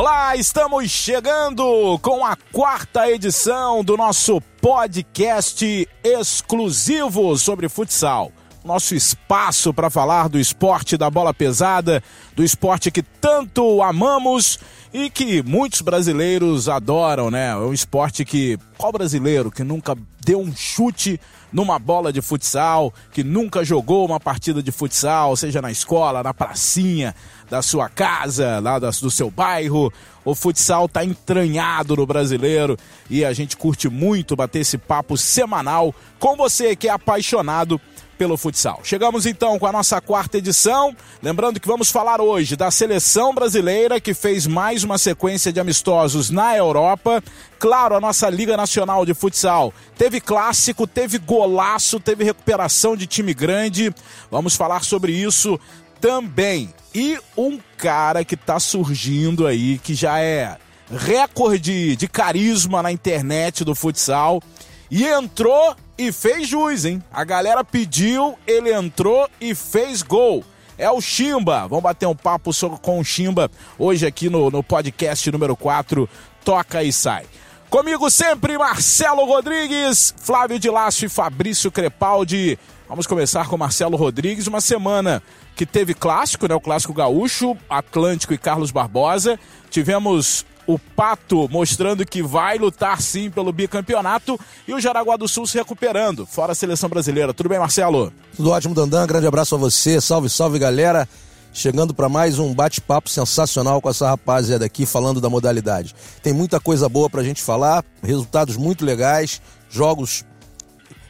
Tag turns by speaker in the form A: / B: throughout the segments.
A: Olá, estamos chegando com a quarta edição do nosso podcast exclusivo sobre futsal. Nosso espaço para falar do esporte da bola pesada, do esporte que tanto amamos e que muitos brasileiros adoram, né? É um esporte que qual brasileiro que nunca deu um chute numa bola de futsal, que nunca jogou uma partida de futsal, seja na escola, na pracinha, da sua casa, lá do seu bairro. O futsal está entranhado no brasileiro e a gente curte muito bater esse papo semanal com você que é apaixonado pelo futsal. Chegamos então com a nossa quarta edição. Lembrando que vamos falar hoje da seleção brasileira que fez mais uma sequência de amistosos na Europa. Claro, a nossa Liga Nacional de Futsal teve clássico, teve golaço, teve recuperação de time grande. Vamos falar sobre isso também. E um cara que tá surgindo aí, que já é recorde de carisma na internet do futsal. E entrou e fez jus, hein? A galera pediu, ele entrou e fez gol. É o Chimba. Vamos bater um papo com o Chimba hoje aqui no, no podcast número 4, Toca e Sai. Comigo sempre, Marcelo Rodrigues, Flávio de Laço e Fabrício Crepaldi. Vamos começar com Marcelo Rodrigues, uma semana que teve clássico, né? O clássico gaúcho, Atlântico e Carlos Barbosa. Tivemos o Pato mostrando que vai lutar sim pelo bicampeonato e o Jaraguá do Sul se recuperando, fora a seleção brasileira. Tudo bem, Marcelo?
B: Tudo ótimo, Dandan. Grande abraço a você. Salve, salve, galera. Chegando para mais um bate-papo sensacional com essa rapaziada aqui falando da modalidade. Tem muita coisa boa para a gente falar, resultados muito legais, jogos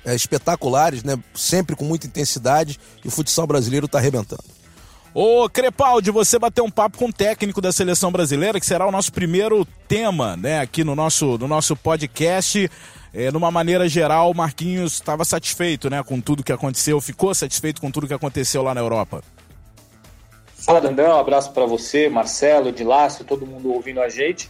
B: é, espetaculares, né? Sempre com muita intensidade e o futsal brasileiro está arrebentando.
A: Ô Crepaldi, você bateu um papo com o técnico da seleção brasileira, que será o nosso primeiro tema, né, aqui no nosso, no nosso podcast. É, numa maneira geral, o Marquinhos estava satisfeito, né, com tudo que aconteceu, ficou satisfeito com tudo que aconteceu lá na Europa.
C: Fala, Dandão, um abraço para você, Marcelo, de Lácio, todo mundo ouvindo a gente.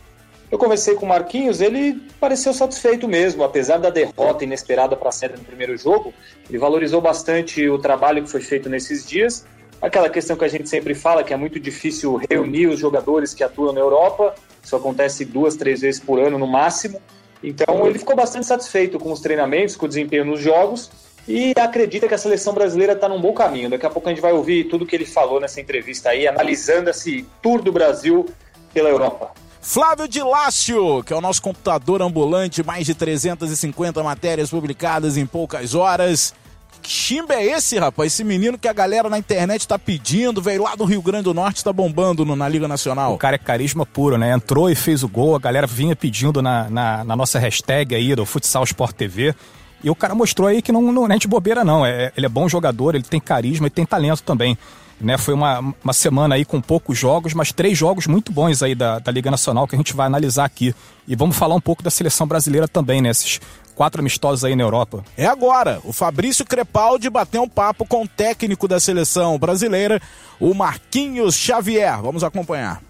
C: Eu conversei com o Marquinhos, ele pareceu satisfeito mesmo, apesar da derrota inesperada para a série no primeiro jogo. Ele valorizou bastante o trabalho que foi feito nesses dias. Aquela questão que a gente sempre fala, que é muito difícil reunir os jogadores que atuam na Europa, isso acontece duas, três vezes por ano no máximo. Então ele ficou bastante satisfeito com os treinamentos, com o desempenho nos jogos e acredita que a seleção brasileira está num bom caminho. Daqui a pouco a gente vai ouvir tudo que ele falou nessa entrevista aí, analisando esse tour do Brasil pela Europa.
A: Flávio de Lácio, que é o nosso computador ambulante, mais de 350 matérias publicadas em poucas horas. Que chimba é esse, rapaz? Esse menino que a galera na internet tá pedindo, veio lá do Rio Grande do Norte, tá bombando no, na Liga Nacional.
D: O cara é carisma puro, né? Entrou e fez o gol, a galera vinha pedindo na, na, na nossa hashtag aí do Futsal Sport TV. E o cara mostrou aí que não, não, é de bobeira, não. É, ele é bom jogador, ele tem carisma e tem talento também. Né, foi uma, uma semana aí com poucos jogos, mas três jogos muito bons aí da, da Liga Nacional que a gente vai analisar aqui. E vamos falar um pouco da seleção brasileira também, né? Esses quatro amistosos aí na Europa.
A: É agora. O Fabrício Crepaldi bateu um papo com o técnico da seleção brasileira, o Marquinhos Xavier. Vamos acompanhar.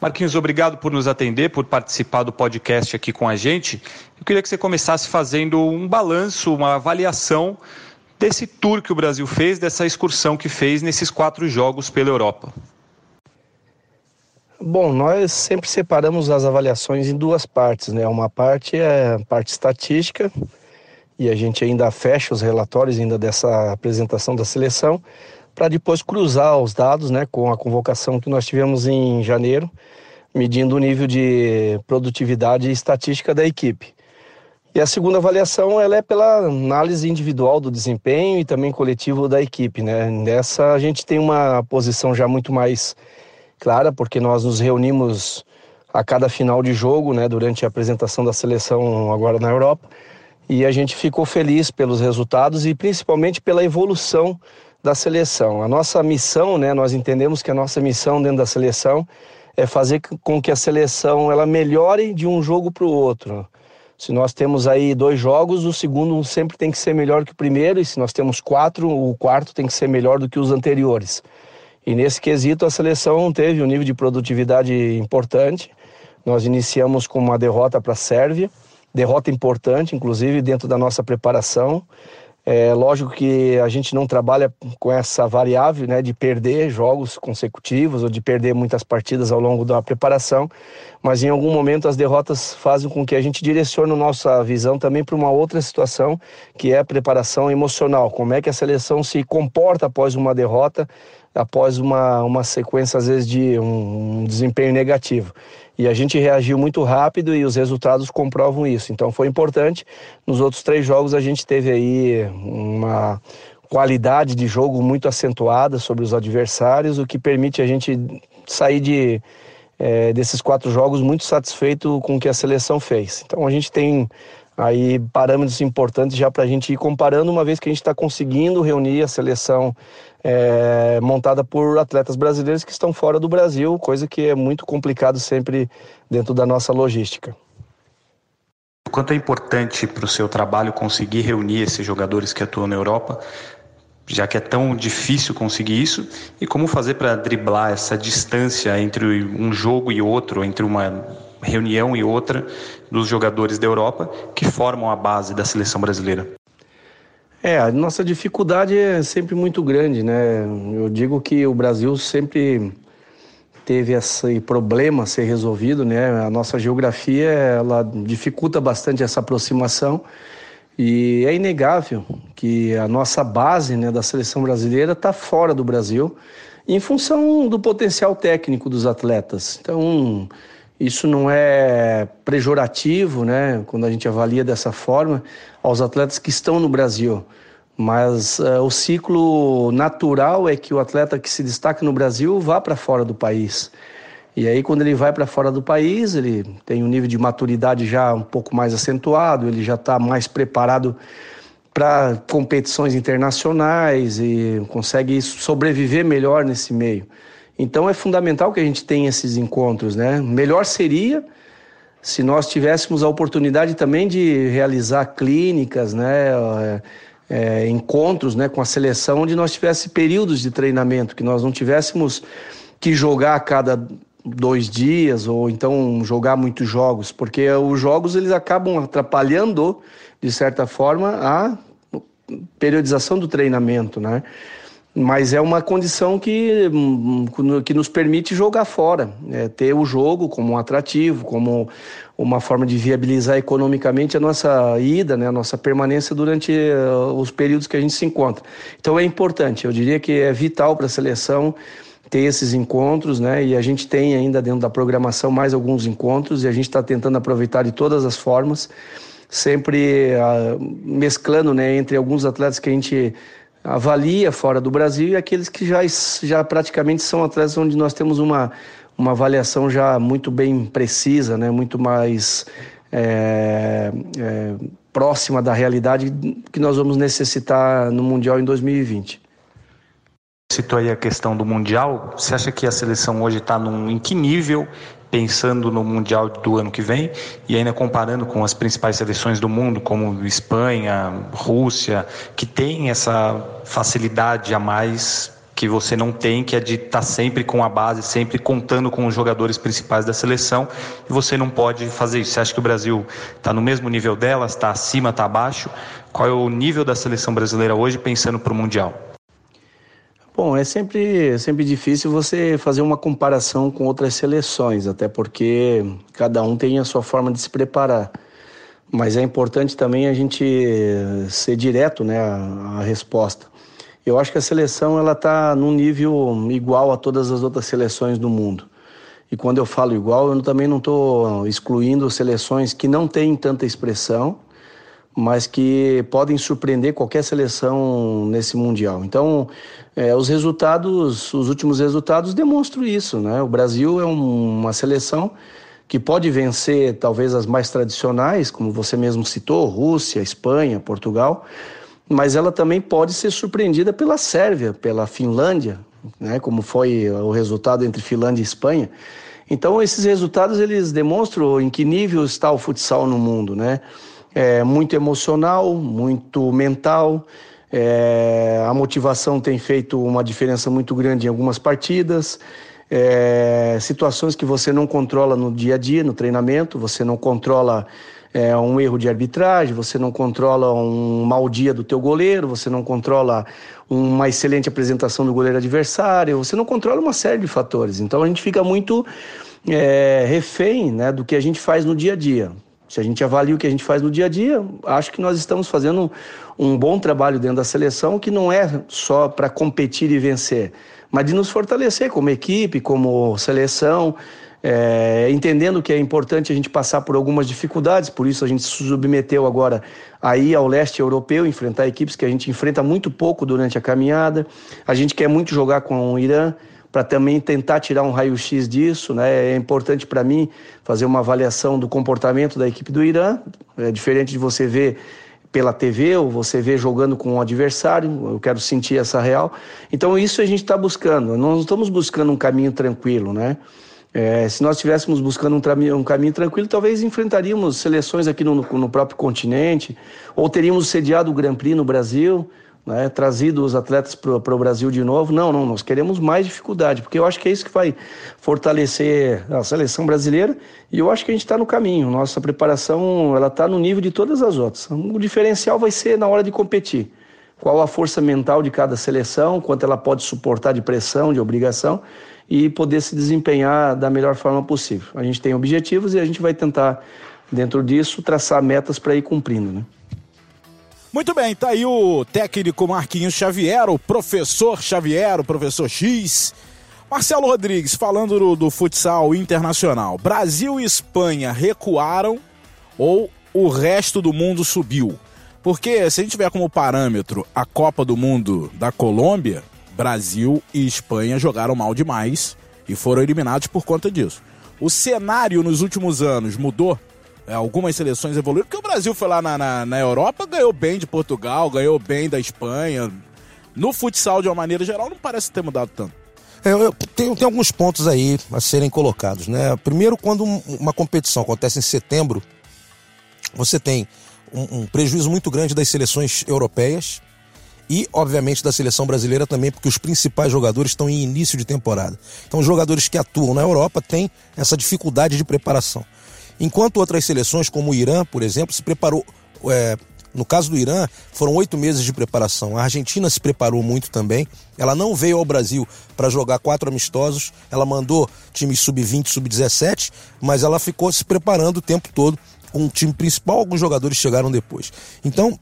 E: Marquinhos, obrigado por nos atender, por participar do podcast aqui com a gente. Eu queria que você começasse fazendo um balanço, uma avaliação desse tour que o Brasil fez, dessa excursão que fez nesses quatro jogos pela Europa.
F: Bom, nós sempre separamos as avaliações em duas partes, né? Uma parte é a parte estatística e a gente ainda fecha os relatórios ainda dessa apresentação da seleção para depois cruzar os dados, né, com a convocação que nós tivemos em janeiro, medindo o nível de produtividade e estatística da equipe. E a segunda avaliação ela é pela análise individual do desempenho e também coletivo da equipe. Né? Nessa a gente tem uma posição já muito mais clara, porque nós nos reunimos a cada final de jogo, né, durante a apresentação da seleção agora na Europa, e a gente ficou feliz pelos resultados e principalmente pela evolução da seleção. A nossa missão, né, nós entendemos que a nossa missão dentro da seleção é fazer com que a seleção ela melhore de um jogo para o outro. Se nós temos aí dois jogos, o segundo sempre tem que ser melhor que o primeiro, e se nós temos quatro, o quarto tem que ser melhor do que os anteriores. E nesse quesito, a seleção teve um nível de produtividade importante. Nós iniciamos com uma derrota para a Sérvia, derrota importante, inclusive dentro da nossa preparação. É lógico que a gente não trabalha com essa variável né, de perder jogos consecutivos ou de perder muitas partidas ao longo da preparação, mas em algum momento as derrotas fazem com que a gente direcione nossa visão também para uma outra situação, que é a preparação emocional. Como é que a seleção se comporta após uma derrota, após uma, uma sequência, às vezes, de um, um desempenho negativo. E a gente reagiu muito rápido e os resultados comprovam isso. Então foi importante. Nos outros três jogos a gente teve aí uma qualidade de jogo muito acentuada sobre os adversários, o que permite a gente sair de, é, desses quatro jogos muito satisfeito com o que a seleção fez. Então a gente tem aí parâmetros importantes já para a gente ir comparando, uma vez que a gente está conseguindo reunir a seleção é, montada por atletas brasileiros que estão fora do Brasil, coisa que é muito complicado sempre dentro da nossa logística.
E: O quanto é importante para o seu trabalho conseguir reunir esses jogadores que atuam na Europa, já que é tão difícil conseguir isso, e como fazer para driblar essa distância entre um jogo e outro, entre uma reunião e outra dos jogadores da Europa que formam a base da seleção brasileira?
F: É, a nossa dificuldade é sempre muito grande, né? Eu digo que o Brasil sempre teve esse problema a ser resolvido, né? A nossa geografia, ela dificulta bastante essa aproximação e é inegável que a nossa base, né, da seleção brasileira está fora do Brasil em função do potencial técnico dos atletas. Então, isso não é pejorativo, né, quando a gente avalia dessa forma, aos atletas que estão no Brasil. Mas uh, o ciclo natural é que o atleta que se destaca no Brasil vá para fora do país. E aí, quando ele vai para fora do país, ele tem um nível de maturidade já um pouco mais acentuado, ele já está mais preparado para competições internacionais e consegue sobreviver melhor nesse meio. Então é fundamental que a gente tenha esses encontros, né? Melhor seria se nós tivéssemos a oportunidade também de realizar clínicas, né? É, é, encontros né, com a seleção onde nós tivéssemos períodos de treinamento, que nós não tivéssemos que jogar a cada dois dias ou então jogar muitos jogos, porque os jogos eles acabam atrapalhando de certa forma a periodização do treinamento, né? Mas é uma condição que, hum, que nos permite jogar fora, é, ter o jogo como um atrativo, como uma forma de viabilizar economicamente a nossa ida, né, a nossa permanência durante uh, os períodos que a gente se encontra. Então é importante, eu diria que é vital para a seleção ter esses encontros, né? E a gente tem ainda dentro da programação mais alguns encontros e a gente está tentando aproveitar de todas as formas, sempre uh, mesclando, né, entre alguns atletas que a gente avalia fora do Brasil e aqueles que já, já praticamente são atletas onde nós temos uma, uma avaliação já muito bem precisa, né? muito mais é, é, próxima da realidade que nós vamos necessitar no Mundial em 2020.
E: Citou aí a questão do Mundial. Você acha que a seleção hoje está em que nível pensando no Mundial do ano que vem e ainda comparando com as principais seleções do mundo, como Espanha, Rússia, que tem essa facilidade a mais que você não tem, que é de estar tá sempre com a base, sempre contando com os jogadores principais da seleção, e você não pode fazer isso. Você acha que o Brasil está no mesmo nível delas, está acima, está abaixo? Qual é o nível da seleção brasileira hoje pensando para o Mundial?
F: Bom, é sempre, sempre difícil você fazer uma comparação com outras seleções, até porque cada um tem a sua forma de se preparar. Mas é importante também a gente ser direto, né, a, resposta. Eu acho que a seleção ela está num nível igual a todas as outras seleções do mundo. E quando eu falo igual, eu também não estou excluindo seleções que não têm tanta expressão, mas que podem surpreender qualquer seleção nesse mundial. Então, é, os resultados, os últimos resultados demonstram isso, né? O Brasil é um, uma seleção que pode vencer talvez as mais tradicionais, como você mesmo citou, Rússia, Espanha, Portugal, mas ela também pode ser surpreendida pela Sérvia, pela Finlândia, né? Como foi o resultado entre Finlândia e Espanha. Então, esses resultados eles demonstram em que nível está o futsal no mundo, né? É muito emocional, muito mental. É, a motivação tem feito uma diferença muito grande em algumas partidas. É, situações que você não controla no dia a dia, no treinamento, você não controla é, um erro de arbitragem, você não controla um mau dia do teu goleiro, você não controla uma excelente apresentação do goleiro adversário, você não controla uma série de fatores. Então a gente fica muito é, refém né, do que a gente faz no dia a dia. Se a gente avalia o que a gente faz no dia a dia, acho que nós estamos fazendo um bom trabalho dentro da seleção que não é só para competir e vencer, mas de nos fortalecer como equipe, como seleção, é, entendendo que é importante a gente passar por algumas dificuldades, por isso a gente se submeteu agora aí ao leste europeu, enfrentar equipes que a gente enfrenta muito pouco durante a caminhada. A gente quer muito jogar com o Irã para também tentar tirar um raio-x disso. Né? É importante para mim fazer uma avaliação do comportamento da equipe do Irã. É diferente de você ver pela TV ou você ver jogando com um adversário. Eu quero sentir essa real. Então isso a gente está buscando. Nós não estamos buscando um caminho tranquilo, né? É, se nós estivéssemos buscando um, um, caminho tranquilo, talvez enfrentaríamos seleções aqui no, no, próprio continente, ou teríamos sediado o Grand Prix no Brasil, né, trazido os atletas para o Brasil de novo. Não, não, nós queremos mais dificuldade, porque eu acho que é isso que vai fortalecer a seleção brasileira e eu acho que a gente está no caminho. Nossa preparação ela está no nível de todas as outras. O diferencial vai ser na hora de competir. Qual a força mental de cada seleção, quanto ela pode suportar de pressão, de obrigação e poder se desempenhar da melhor forma possível. A gente tem objetivos e a gente vai tentar, dentro disso, traçar metas para ir cumprindo. Né?
A: Muito bem, tá aí o técnico Marquinhos Xavier, o professor Xavier, o professor X. Marcelo Rodrigues, falando do, do futsal internacional. Brasil e Espanha recuaram ou o resto do mundo subiu? Porque se a gente tiver como parâmetro a Copa do Mundo da Colômbia, Brasil e Espanha jogaram mal demais e foram eliminados por conta disso. O cenário nos últimos anos mudou? É, algumas seleções evoluíram, porque o Brasil foi lá na, na, na, Europa, ganhou bem de Portugal, ganhou bem da Espanha. No futsal, de uma maneira geral, não parece ter mudado tanto.
B: É, eu, tem, tem alguns pontos aí a serem colocados. Né? Primeiro, quando uma competição acontece em setembro, você tem um, um prejuízo muito grande das seleções europeias, e, obviamente, da seleção brasileira também, porque os principais jogadores estão em início de temporada. Então, os jogadores que atuam na Europa têm essa dificuldade de preparação. Enquanto outras seleções, como o Irã, por exemplo, se preparou. É, no caso do Irã, foram oito meses de preparação. A Argentina se preparou muito também. Ela não veio ao Brasil para jogar quatro amistosos. Ela mandou times sub-20, sub-17, mas ela ficou se preparando o tempo todo com o time principal. Alguns jogadores chegaram depois. Então,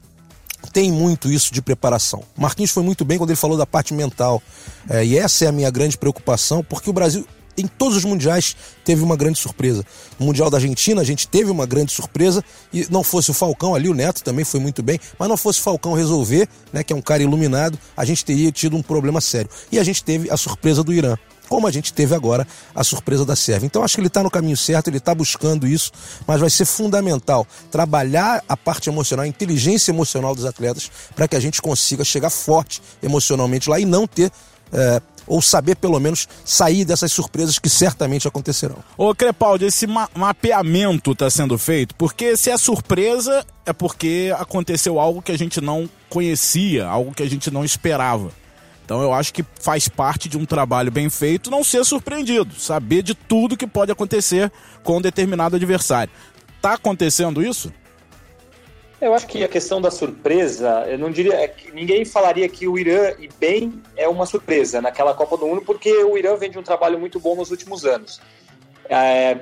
B: tem muito isso de preparação. Marquinhos foi muito bem quando ele falou da parte mental. É, e essa é a minha grande preocupação, porque o Brasil, em todos os mundiais, teve uma grande surpresa. No Mundial da Argentina, a gente teve uma grande surpresa, e não fosse o Falcão ali, o Neto também foi muito bem, mas não fosse o Falcão resolver, né, que é um cara iluminado, a gente teria tido um problema sério. E a gente teve a surpresa do Irã como a gente teve agora a surpresa da Sérvia. Então acho que ele está no caminho certo, ele está buscando isso, mas vai ser fundamental trabalhar a parte emocional, a inteligência emocional dos atletas, para que a gente consiga chegar forte emocionalmente lá e não ter. É, ou saber pelo menos sair dessas surpresas que certamente acontecerão.
A: Ô Crepaldi, esse ma mapeamento está sendo feito, porque se é surpresa é porque aconteceu algo que a gente não conhecia, algo que a gente não esperava. Então eu acho que faz parte de um trabalho bem feito não ser surpreendido, saber de tudo que pode acontecer com um determinado adversário. Tá acontecendo isso?
C: Eu acho que a questão da surpresa, eu não diria, é ninguém falaria que o Irã e bem é uma surpresa naquela Copa do Mundo, porque o Irã vem de um trabalho muito bom nos últimos anos. É,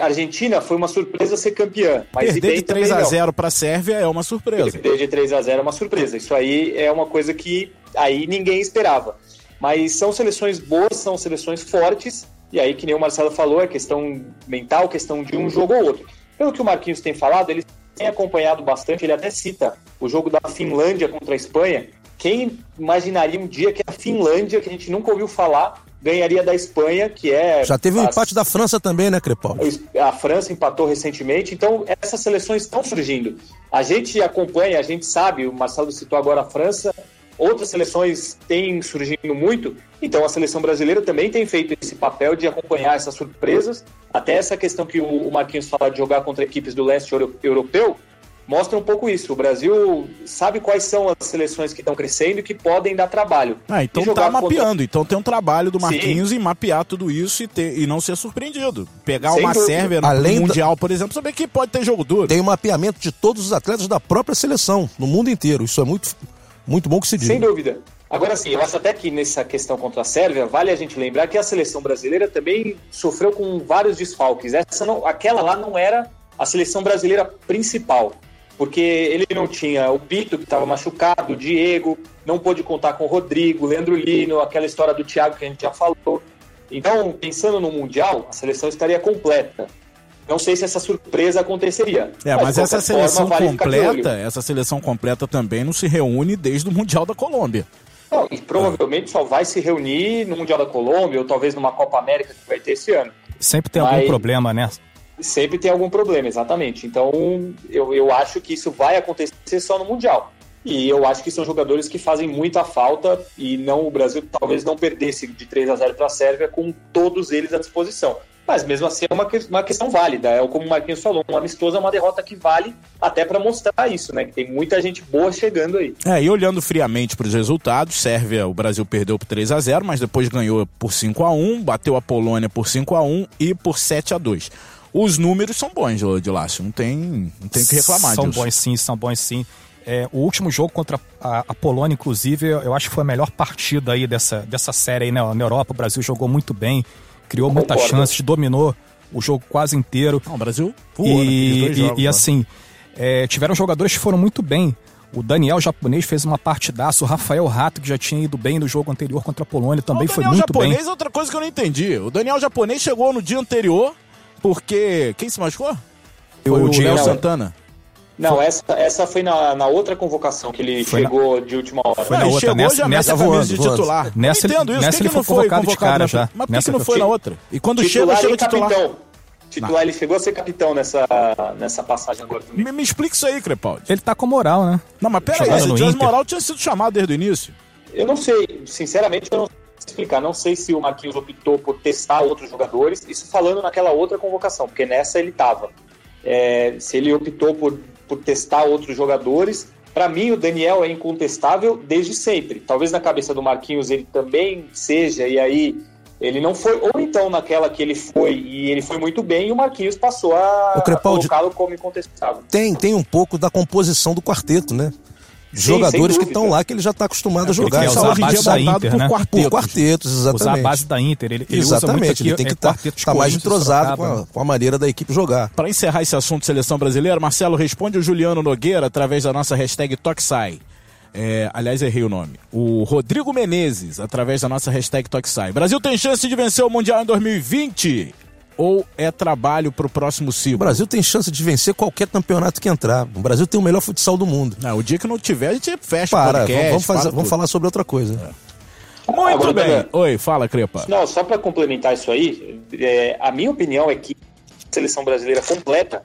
C: a Argentina foi uma surpresa ser campeã. Mas
A: Perder de 3 a 0 para a Sérvia é uma surpresa.
C: Perder de 3 a 0 é uma surpresa. Isso aí é uma coisa que aí ninguém esperava. Mas são seleções boas, são seleções fortes, e aí, que nem o Marcelo falou, é questão mental, questão de um jogo ou outro. Pelo que o Marquinhos tem falado, ele tem acompanhado bastante, ele até cita o jogo da Finlândia contra a Espanha. Quem imaginaria um dia que a Finlândia, que a gente nunca ouviu falar, ganharia da Espanha, que é.
B: Já teve um empate da França também, né, Crepal?
C: A França empatou recentemente, então essas seleções estão surgindo. A gente acompanha, a gente sabe, o Marcelo citou agora a França, outras seleções têm surgindo muito, então a seleção brasileira também tem feito esse papel de acompanhar essas surpresas, até essa questão que o Marquinhos fala de jogar contra equipes do leste europeu, mostra um pouco isso. O Brasil sabe quais são as seleções que estão crescendo e que podem dar trabalho.
A: Ah, então tá mapeando. Contra... Então tem um trabalho do Marquinhos Sim. em mapear tudo isso e, ter, e não ser surpreendido. Pegar Sem uma dúvida. Sérvia no Além Mundial, da... por exemplo, saber que pode ter jogo duro.
B: Tem o um mapeamento de todos os atletas da própria seleção, no mundo inteiro. Isso é muito, muito bom que se diga.
C: Sem dúvida. Agora sim, eu acho até que nessa questão contra a Sérvia, vale a gente lembrar que a seleção brasileira também sofreu com vários desfalques. Essa não, aquela lá não era a seleção brasileira principal porque ele não tinha o Pito, que estava machucado, o Diego, não pôde contar com o Rodrigo, Leandro Lino, aquela história do Thiago que a gente já falou. Então, pensando no Mundial, a seleção estaria completa. Não sei se essa surpresa aconteceria.
A: É, mas, mas essa seleção forma, vale completa, essa seleção completa também não se reúne desde o Mundial da Colômbia.
C: Não, e provavelmente só vai se reunir no Mundial da Colômbia ou talvez numa Copa América que vai ter esse ano.
D: Sempre tem mas... algum problema, né?
C: Sempre tem algum problema, exatamente. Então, eu, eu acho que isso vai acontecer só no Mundial. E eu acho que são jogadores que fazem muita falta e não o Brasil talvez não perdesse de 3 a 0 para a Sérvia com todos eles à disposição. Mas mesmo assim é uma, uma questão válida. É como o Marquinhos falou, um amistoso é uma derrota que vale até para mostrar isso, né? Que tem muita gente boa chegando aí.
A: É, e olhando friamente para os resultados, Sérvia, o Brasil perdeu por 3 a 0 mas depois ganhou por 5 a 1 bateu a Polônia por 5 a 1 e por 7 a 2 os números são bons de Lácio, não tem, não tem o que reclamar
D: São bons sim, são bons sim. É, o último jogo contra a, a, Polônia, inclusive, eu acho que foi a melhor partida aí dessa, dessa série aí né? na Europa. O Brasil jogou muito bem, criou muitas chances, dominou o jogo quase inteiro.
A: Não, o Brasil
D: voou, e, né? jogos, e, e assim, é, tiveram jogadores que foram muito bem. O Daniel japonês fez uma partidaça, o Rafael Rato, que já tinha ido bem no jogo anterior contra a Polônia, também foi muito
A: japonês
D: bem. O
A: Daniel japonês é outra coisa que eu não entendi. O Daniel japonês chegou no dia anterior, porque. Quem se machucou? Foi o, o Diego Santana.
C: Não, essa, essa foi na, na outra convocação que ele foi chegou na... de última hora.
A: Foi na outra, chegou nessa, já nessa voando, de titular.
D: Nessa, eu entendo isso. Nessa que ele que foi convocado, de cara já.
A: Mas por que, que não foi na outra? E quando titular chega, chega titular. Capitão.
C: Titular, ele chegou a ser capitão nessa, nessa passagem agora
A: Me, me explica isso aí, Crepaldi.
D: Ele tá com moral, né?
A: Não, mas pera aí, se tivesse moral, tinha sido chamado desde o início.
C: Eu não sei, sinceramente, eu não explicar. Não sei se o Marquinhos optou por testar outros jogadores, isso falando naquela outra convocação, porque nessa ele estava. É, se ele optou por, por testar outros jogadores, para mim o Daniel é incontestável desde sempre. Talvez na cabeça do Marquinhos ele também seja, e aí ele não foi, ou então naquela que ele foi e ele foi muito bem, e o Marquinhos passou a, colocá-lo como incontestável.
B: Tem, tem um pouco da composição do quarteto, né? Jogadores que estão lá que ele já está acostumado é, a jogar.
D: Ele usar a base da Inter, por,
B: né? quartetos. por quartetos, exatamente. Usar
D: a base da Inter. Ele,
B: ele exatamente, ele tem que estar tá, tá mais entrosado com a, com a, maneira da equipe jogar.
A: Para encerrar esse assunto de seleção brasileira, Marcelo responde o Juliano Nogueira através da nossa hashtag Toxai. É, aliás, errei o nome. O Rodrigo Menezes, através da nossa hashtag Toxai. Brasil tem chance de vencer o Mundial em 2020 ou é trabalho para o próximo ciclo?
B: O Brasil tem chance de vencer qualquer campeonato que entrar. O Brasil tem o melhor futsal do mundo.
A: Não, o dia que não tiver, a gente fecha
B: para, podcast, vamos, fazer, vamos falar sobre outra coisa.
A: É. Muito Agora, bem. Oi, fala, Crepa.
C: Não, só para complementar isso aí, é, a minha opinião é que a seleção brasileira completa,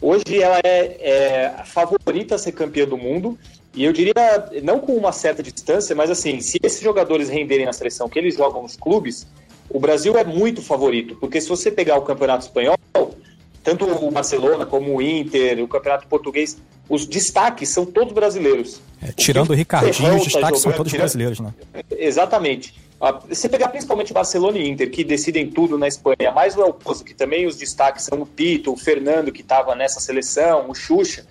C: hoje ela é, é a favorita a ser campeã do mundo. E eu diria, não com uma certa distância, mas assim, se esses jogadores renderem na seleção que eles jogam nos clubes, o Brasil é muito favorito, porque se você pegar o Campeonato Espanhol, tanto o Barcelona como o Inter, o Campeonato Português, os destaques são todos brasileiros.
D: É, tirando o, o Ricardinho, os destaques tá jogando, são todos tirando... brasileiros, né?
C: Exatamente. Ah, você pegar principalmente Barcelona e Inter, que decidem tudo na Espanha, mais o El Pozo, que também os destaques são o Pito, o Fernando, que estava nessa seleção, o Xuxa,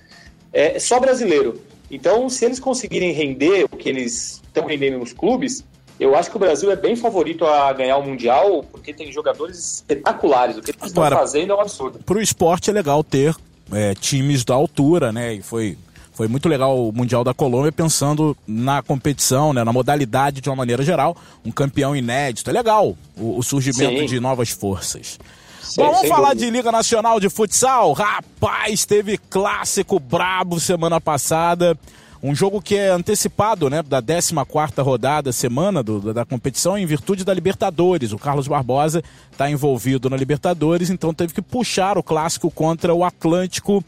C: é só brasileiro. Então, se eles conseguirem render o que eles estão rendendo nos clubes, eu acho que o Brasil é bem favorito a ganhar o Mundial, porque tem jogadores espetaculares. O que eles Agora, estão fazendo é um absurdo.
A: Para o esporte é legal ter é, times da altura, né? E foi, foi muito legal o Mundial da Colômbia pensando na competição, né, na modalidade de uma maneira geral. Um campeão inédito. É legal o, o surgimento Sim. de novas forças. Sim, Bom, vamos falar dúvida. de Liga Nacional de Futsal? Rapaz, teve clássico brabo semana passada. Um jogo que é antecipado né, da 14 rodada, semana do, da competição, em virtude da Libertadores. O Carlos Barbosa está envolvido na Libertadores, então teve que puxar o clássico contra o Atlântico.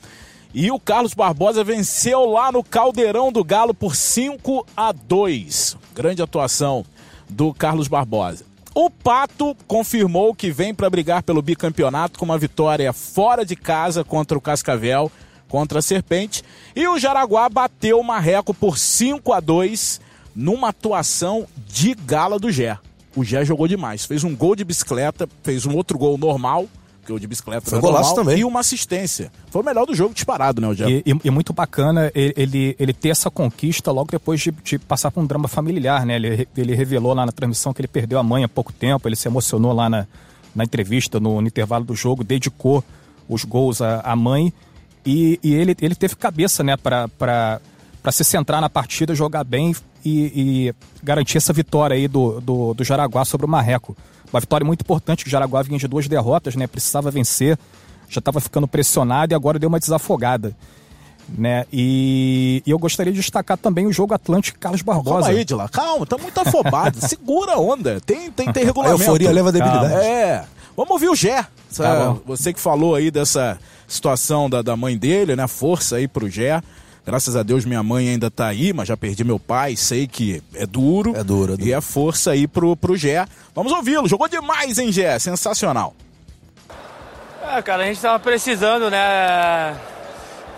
A: E o Carlos Barbosa venceu lá no Caldeirão do Galo por 5 a 2. Grande atuação do Carlos Barbosa. O Pato confirmou que vem para brigar pelo bicampeonato com uma vitória fora de casa contra o Cascavel contra a Serpente. E o Jaraguá bateu o Marreco por 5 a 2 numa atuação de gala do Gé. O Gé jogou demais. Fez um gol de bicicleta, fez um outro gol normal, que o de bicicleta
B: Foi golaço
A: normal,
B: também.
A: e uma assistência. Foi o melhor do jogo disparado, né, o Gé?
D: E, e- e muito bacana ele, ele, ele ter essa conquista logo depois de, de passar por um drama familiar, né? Ele, ele revelou lá na transmissão que ele perdeu a mãe há pouco tempo, ele se emocionou lá na, na entrevista, no, no intervalo do jogo, dedicou os gols à, à mãe e, e ele, ele teve cabeça, né, para se centrar na partida, jogar bem e, e garantir essa vitória aí do, do, do Jaraguá sobre o Marreco. Uma vitória muito importante, que o Jaraguá vinha de duas derrotas, né? Precisava vencer, já estava ficando pressionado e agora deu uma desafogada. Né? E, e eu gostaria de destacar também o jogo Atlântico Carlos Barbosa.
A: Calma aí, Dila. Calma, tá muito afobado. Segura a onda. Tem, tem, tem
B: A
A: regulamento.
B: euforia leva a debilidade.
A: É. Vamos ouvir o Gé.
D: Tá bom.
A: Você que falou aí dessa situação da, da mãe dele, né? Força aí pro Gé. Graças a Deus minha mãe ainda tá aí, mas já perdi meu pai. Sei que é duro.
B: É duro, é duro.
A: E é força aí pro, pro Gé. Vamos ouvi-lo. Jogou demais, hein, Gé? Sensacional.
G: É, cara, a gente tava precisando, né?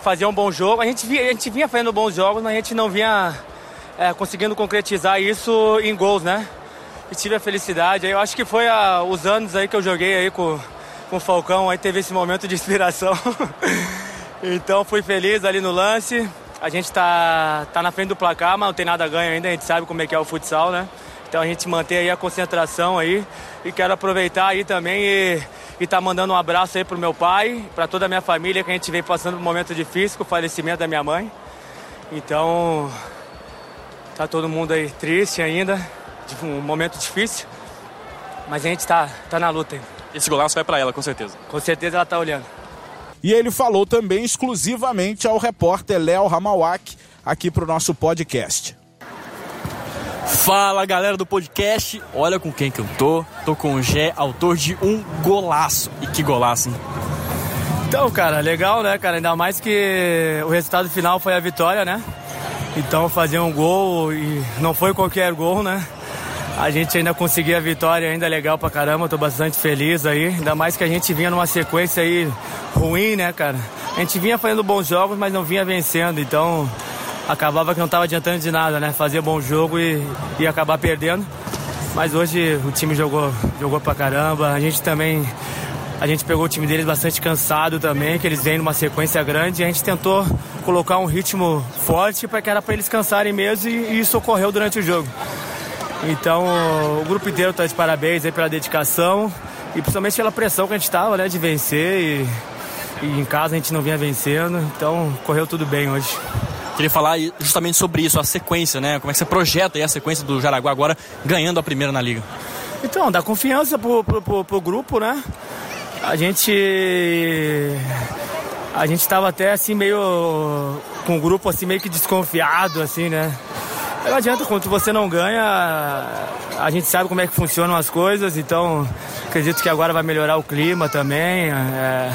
G: Fazer um bom jogo. A gente, via, a gente vinha fazendo bons jogos, mas a gente não vinha é, conseguindo concretizar isso em gols, né? E tive a felicidade. Eu acho que foi a- os anos aí que eu joguei aí com, com o Falcão, aí teve esse momento de inspiração. então fui feliz ali no lance. A gente tá, tá na frente do placar, mas não tem nada a ganho ainda, a gente sabe como é que é o futsal, né? Então a gente mantém aí a concentração aí e quero aproveitar aí também e, e tá mandando um abraço aí pro meu pai, para toda a minha família que a gente vem passando um momento difícil com o falecimento da minha mãe. Então tá todo mundo aí triste ainda, um momento difícil, mas a gente tá, tá na luta aí.
H: Esse golaço vai pra ela, com certeza.
G: Com certeza ela tá olhando.
A: E ele falou também exclusivamente ao repórter Léo Ramawak aqui pro nosso podcast.
H: Fala galera do podcast, olha com quem que eu tô. Tô com o Gé, autor de um golaço. E que golaço, hein?
G: Então, cara, legal, né, cara? Ainda mais que o resultado final foi a vitória, né? Então, fazer um gol e não foi qualquer gol, né? A gente ainda conseguiu a vitória, ainda legal pra caramba, tô bastante feliz aí. Ainda mais que a gente vinha numa sequência aí ruim, né, cara? A gente vinha fazendo bons jogos, mas não vinha vencendo, então acabava que não tava adiantando de nada, né? Fazer bom jogo e, e acabar perdendo. Mas hoje o time jogou, jogou pra caramba. A gente também a gente pegou o time deles bastante cansado também, que eles vêm numa sequência grande e a gente tentou colocar um ritmo forte para que era para eles cansarem mesmo e, e isso ocorreu durante o jogo. Então o grupo inteiro está de parabéns aí pela dedicação e principalmente pela pressão que a gente estava, né, de vencer e, e em casa a gente não vinha vencendo, então correu tudo bem hoje.
H: Queria falar justamente sobre isso, a sequência, né? Como é que você projeta aí a sequência do Jaraguá agora ganhando a primeira na liga?
G: Então, dá confiança pro, pro, pro, pro grupo, né? A gente. A gente tava até assim meio. com o grupo assim meio que desconfiado, assim, né? Não adianta, quando você não ganha, a gente sabe como é que funcionam as coisas, então acredito que agora vai melhorar o clima também é,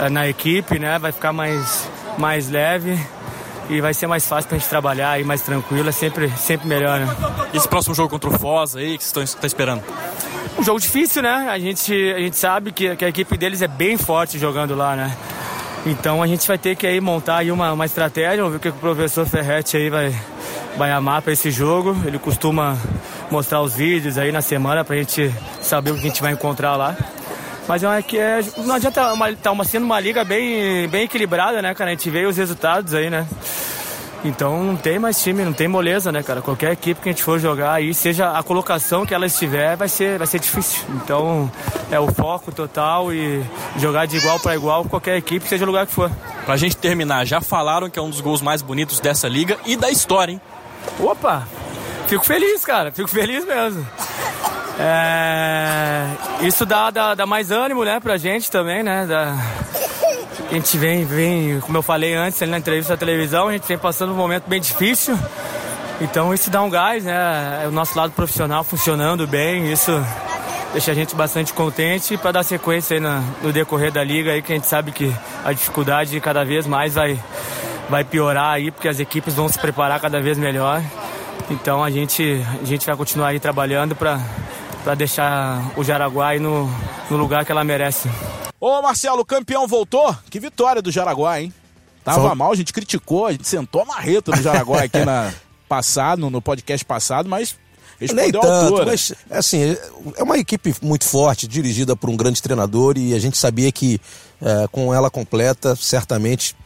G: é, na equipe, né? Vai ficar mais, mais leve e vai ser mais fácil pra gente trabalhar e mais tranquilo, é sempre, sempre melhor, né?
H: E esse próximo jogo contra o Foz aí, que vocês estão esperando?
G: Um jogo difícil, né? A gente, a gente sabe que, que a equipe deles é bem forte jogando lá, né? Então a gente vai ter que aí montar aí uma, uma estratégia, vamos ver o que o professor Ferretti aí vai, vai amar para esse jogo. Ele costuma mostrar os vídeos aí na semana pra gente saber o que a gente vai encontrar lá. Mas é que é, não adianta, uma, tá uma, sendo uma liga bem, bem equilibrada, né, cara? A gente vê os resultados aí, né? Então não tem mais time, não tem moleza, né, cara? Qualquer equipe que a gente for jogar aí, seja a colocação que ela estiver, vai ser, vai ser difícil. Então é o foco total e jogar de igual para igual qualquer equipe, seja o lugar que for.
H: Pra gente terminar, já falaram que é um dos gols mais bonitos dessa liga e da história, hein?
G: Opa! Fico feliz, cara, fico feliz mesmo. É, isso dá, dá, dá mais ânimo, né, pra gente também, né? Dá, a gente vem, vem, como eu falei antes ali na entrevista da televisão, a gente vem passando um momento bem difícil. Então isso dá um gás, né? É o nosso lado profissional funcionando bem, isso deixa a gente bastante contente para dar sequência aí na, no decorrer da liga aí, que a gente sabe que a dificuldade cada vez mais vai, vai piorar aí, porque as equipes vão se preparar cada vez melhor. Então a gente, a gente vai continuar aí trabalhando para deixar o Jaraguá aí no, no lugar que ela merece.
A: Ô Marcelo, o campeão voltou? Que vitória do Jaraguá, hein? Tava Foi... mal, a gente criticou, a gente sentou a marreta no Jaraguá aqui na passado, no podcast passado, mas respondeu Nem tanto, altura. Mas,
B: assim, é uma equipe muito forte, dirigida por um grande treinador e a gente sabia que é, com ela completa, certamente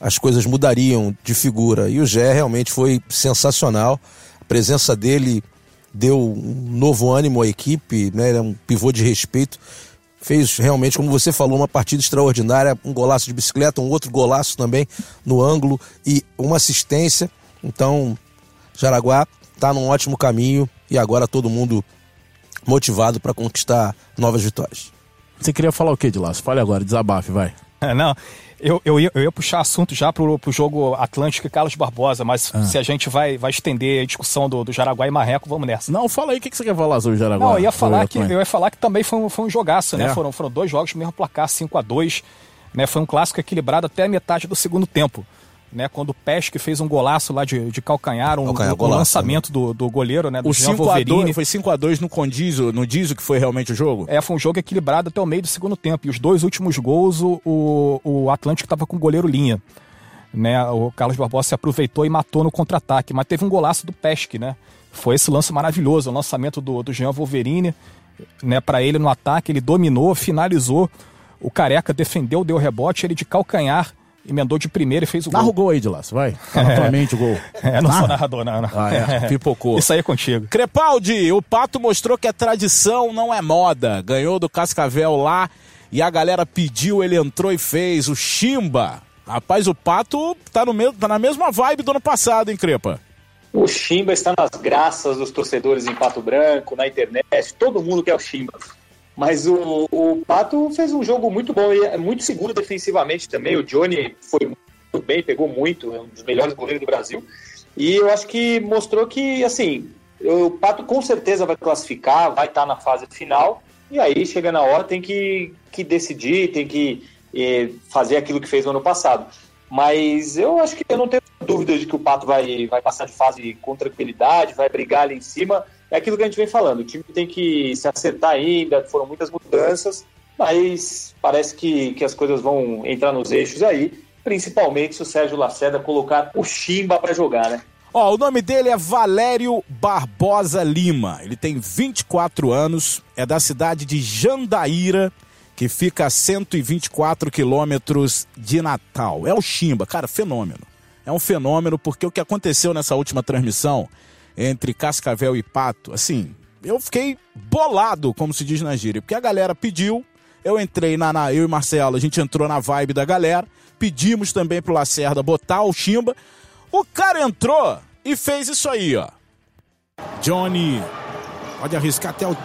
B: as coisas mudariam de figura. E o Gé realmente foi sensacional. A presença dele deu um novo ânimo à equipe, né? Ele é um pivô de respeito. Fez realmente, como você falou, uma partida extraordinária, um golaço de bicicleta, um outro golaço também no ângulo e uma assistência. Então, Jaraguá está num ótimo caminho e agora todo mundo motivado para conquistar novas vitórias.
A: Você queria falar o que de Laço? Fale agora, desabafe, vai.
D: É, não, eu, eu, ia, eu ia puxar assunto já pro, pro jogo Atlântico e Carlos Barbosa, mas ah. se a gente vai, vai estender a discussão do, do Jaraguá e Marreco, vamos nessa.
A: Não, fala aí, o que, que você quer falar sobre o Jaraguá?
D: Não, eu ia falar, que, eu ia falar que também foi um, foi um jogaço, né? É. Foram, foram dois jogos, mesmo placar, 5 a 2 né? Foi um clássico equilibrado até a metade do segundo tempo né? Quando o Pesque fez um golaço lá de, de calcanhar, um, calcanhar, um golaço, lançamento do, do goleiro, né? Do
A: o 5x2 foi 5x2 no Condizo, no Dizo, que foi realmente o jogo?
D: É, foi um jogo equilibrado até o meio do segundo tempo. E os dois últimos gols, o, o Atlântico estava com o goleiro linha. Né, o Carlos Barbosa se aproveitou e matou no contra-ataque, mas teve um golaço do Pesque, né? Foi esse lance maravilhoso, o lançamento do, do Jean Wolverine, né, para ele no ataque, ele dominou, finalizou, o Careca defendeu, deu rebote, ele de calcanhar emendou de primeira e fez o
A: Narra
D: gol.
A: o gol aí, de laço, vai. Fala tua mente o gol.
D: É, não Narra. sou narrador, não. não.
A: Ah, é. Pipocou.
D: Isso aí é contigo.
A: Crepaldi, o Pato mostrou que a tradição não é moda. Ganhou do Cascavel lá e a galera pediu, ele entrou e fez. O Chimba. Rapaz, o Pato tá, no mesmo, tá na mesma vibe do ano passado, hein, Crepa?
C: O Chimba está nas graças dos torcedores em Pato Branco, na internet. Todo mundo quer o Chimba. Mas o, o Pato fez um jogo muito bom e é muito seguro defensivamente também. O Johnny foi muito bem, pegou muito, é um dos melhores goleiros do Brasil. E eu acho que mostrou que, assim, o Pato com certeza vai classificar, vai estar na fase final. E aí, chega na hora, tem que, que decidir, tem que eh, fazer aquilo que fez no ano passado. Mas eu acho que eu não tenho de que o Pato vai, vai passar de fase com tranquilidade, vai brigar ali em cima é aquilo que a gente vem falando. O time tem que se acertar ainda, foram muitas mudanças, mas parece que, que as coisas vão entrar nos eixos aí, principalmente se o Sérgio Lacerda colocar o Chimba para jogar, né?
A: Ó, o nome dele é Valério Barbosa Lima. Ele tem 24 anos, é da cidade de Jandaíra, que fica a 124 quilômetros de Natal. É o Chimba, cara, fenômeno. É um fenômeno porque o que aconteceu nessa última transmissão entre Cascavel e Pato, assim, eu fiquei bolado, como se diz na gíria, porque a galera pediu, eu entrei na, na, eu e Marcelo, a gente entrou na vibe da galera, pedimos também pro Lacerda botar o Chimba, o cara entrou e fez isso aí, ó. Johnny pode arriscar até o,